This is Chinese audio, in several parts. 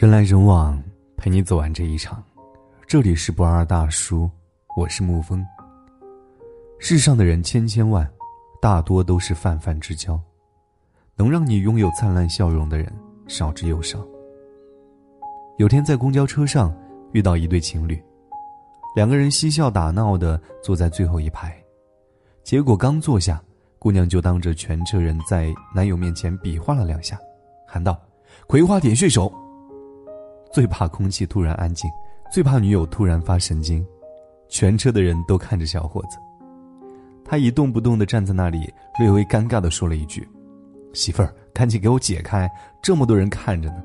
人来人往，陪你走完这一场。这里是不二大叔，我是沐风。世上的人千千万，大多都是泛泛之交，能让你拥有灿烂笑容的人少之又少。有天在公交车上遇到一对情侣，两个人嬉笑打闹的坐在最后一排，结果刚坐下，姑娘就当着全车人在男友面前比划了两下，喊道：“葵花点穴手。”最怕空气突然安静，最怕女友突然发神经。全车的人都看着小伙子，他一动不动的站在那里，略微尴尬的说了一句：“媳妇儿，赶紧给我解开，这么多人看着呢。”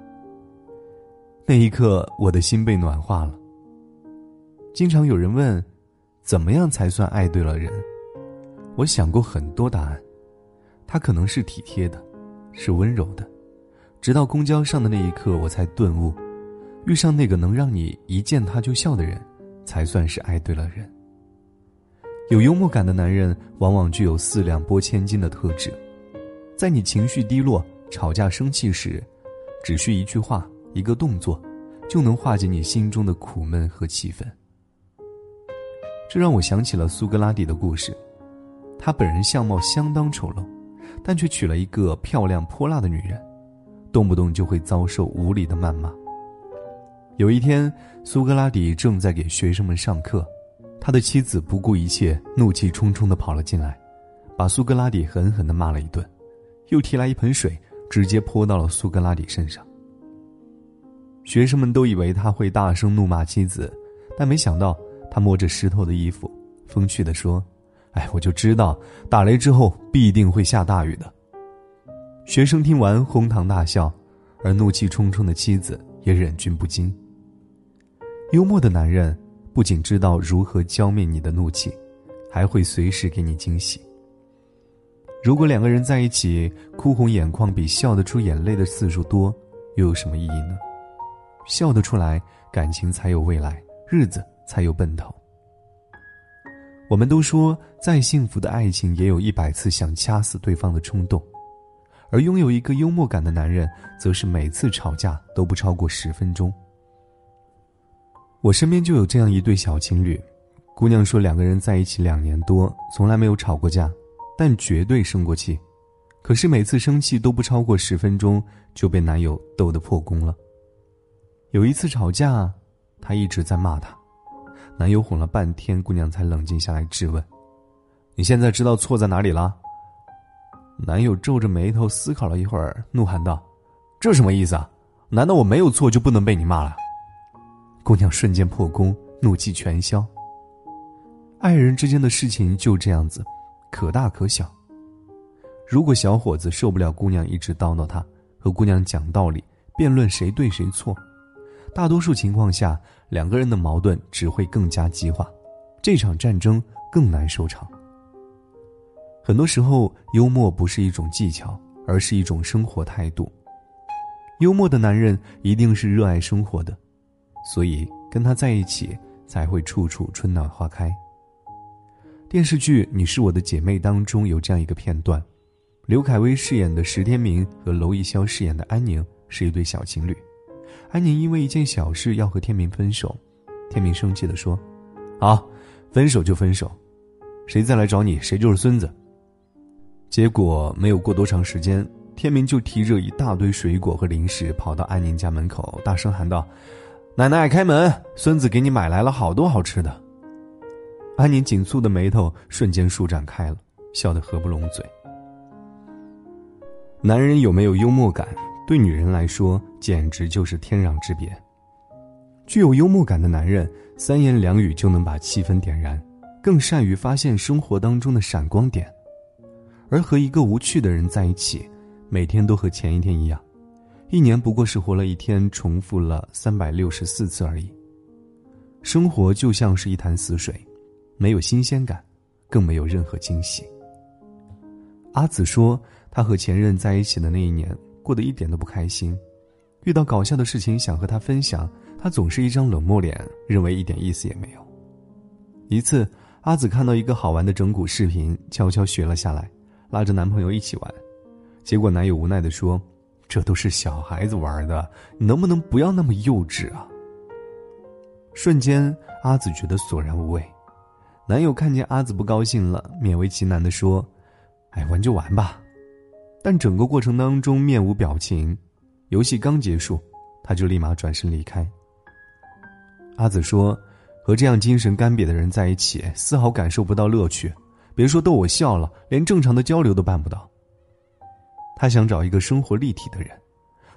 那一刻，我的心被暖化了。经常有人问，怎么样才算爱对了人？我想过很多答案，他可能是体贴的，是温柔的，直到公交上的那一刻，我才顿悟。遇上那个能让你一见他就笑的人，才算是爱对了人。有幽默感的男人，往往具有四两拨千斤的特质，在你情绪低落、吵架生气时，只需一句话、一个动作，就能化解你心中的苦闷和气愤。这让我想起了苏格拉底的故事，他本人相貌相当丑陋，但却娶了一个漂亮泼辣的女人，动不动就会遭受无理的谩骂。有一天，苏格拉底正在给学生们上课，他的妻子不顾一切，怒气冲冲地跑了进来，把苏格拉底狠狠地骂了一顿，又提来一盆水，直接泼到了苏格拉底身上。学生们都以为他会大声怒骂妻子，但没想到他摸着湿透的衣服，风趣地说：“哎，我就知道打雷之后必定会下大雨的。”学生听完哄堂大笑，而怒气冲冲的妻子也忍俊不禁。幽默的男人不仅知道如何浇灭你的怒气，还会随时给你惊喜。如果两个人在一起哭红眼眶比笑得出眼泪的次数多，又有什么意义呢？笑得出来，感情才有未来，日子才有奔头。我们都说，再幸福的爱情也有一百次想掐死对方的冲动，而拥有一个幽默感的男人，则是每次吵架都不超过十分钟。我身边就有这样一对小情侣，姑娘说两个人在一起两年多，从来没有吵过架，但绝对生过气。可是每次生气都不超过十分钟，就被男友逗得破功了。有一次吵架，她一直在骂他，男友哄了半天，姑娘才冷静下来质问：“你现在知道错在哪里了？”男友皱着眉头思考了一会儿，怒喊道：“这什么意思啊？难道我没有错就不能被你骂了？”姑娘瞬间破功，怒气全消。爱人之间的事情就这样子，可大可小。如果小伙子受不了姑娘一直叨叨他，和姑娘讲道理，辩论谁对谁错，大多数情况下，两个人的矛盾只会更加激化，这场战争更难收场。很多时候，幽默不是一种技巧，而是一种生活态度。幽默的男人一定是热爱生活的。所以跟他在一起才会处处春暖花开。电视剧《你是我的姐妹》当中有这样一个片段，刘恺威饰演的石天明和娄艺潇饰演的安宁是一对小情侣。安宁因为一件小事要和天明分手，天明生气的说：“好，分手就分手，谁再来找你，谁就是孙子。”结果没有过多长时间，天明就提着一大堆水果和零食跑到安宁家门口，大声喊道。奶奶，爱开门！孙子给你买来了好多好吃的。安妮紧蹙的眉头瞬间舒展开了，笑得合不拢嘴。男人有没有幽默感，对女人来说简直就是天壤之别。具有幽默感的男人，三言两语就能把气氛点燃，更善于发现生活当中的闪光点。而和一个无趣的人在一起，每天都和前一天一样。一年不过是活了一天，重复了三百六十四次而已。生活就像是一潭死水，没有新鲜感，更没有任何惊喜。阿紫说，她和前任在一起的那一年，过得一点都不开心。遇到搞笑的事情想和他分享，他总是一张冷漠脸，认为一点意思也没有。一次，阿紫看到一个好玩的整蛊视频，悄悄学了下来，拉着男朋友一起玩，结果男友无奈地说。这都是小孩子玩的，你能不能不要那么幼稚啊？瞬间，阿紫觉得索然无味。男友看见阿紫不高兴了，勉为其难的说：“哎，玩就玩吧。”但整个过程当中面无表情。游戏刚结束，他就立马转身离开。阿紫说：“和这样精神干瘪的人在一起，丝毫感受不到乐趣。别说逗我笑了，连正常的交流都办不到。”他想找一个生活立体的人，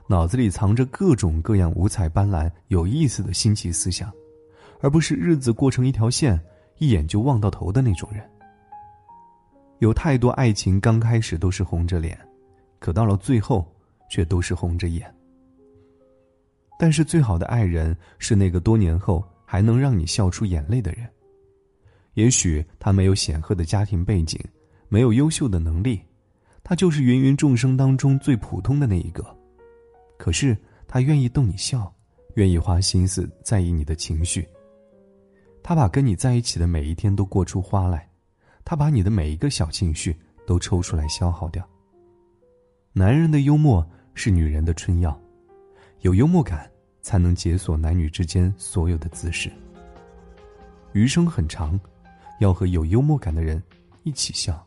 脑子里藏着各种各样五彩斑斓、有意思的新奇思想，而不是日子过成一条线，一眼就望到头的那种人。有太多爱情刚开始都是红着脸，可到了最后。却都是红着眼。但是最好的爱人是那个多年后还能让你笑出眼泪的人。也许他没有显赫的家庭背景，没有优秀的能力，他就是芸芸众生当中最普通的那一个。可是他愿意逗你笑，愿意花心思在意你的情绪。他把跟你在一起的每一天都过出花来，他把你的每一个小情绪都抽出来消耗掉。男人的幽默。是女人的春药，有幽默感才能解锁男女之间所有的姿势。余生很长，要和有幽默感的人一起笑。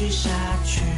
去下去。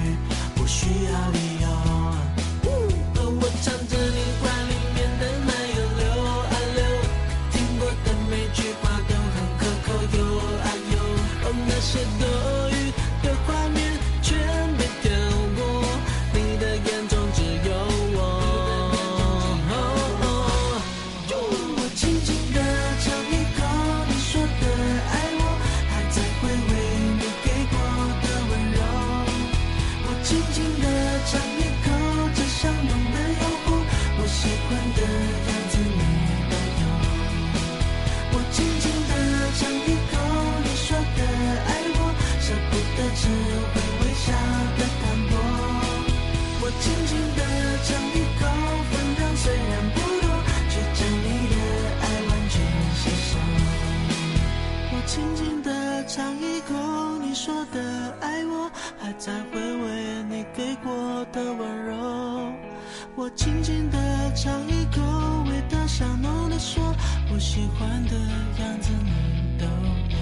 喜欢的样子你都有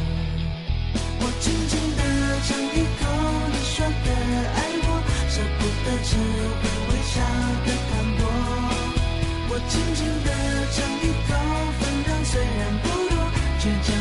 我轻轻地尝一口你说的爱我舍不得吃会微笑的糖果我轻轻地尝一口分量虽然不多却将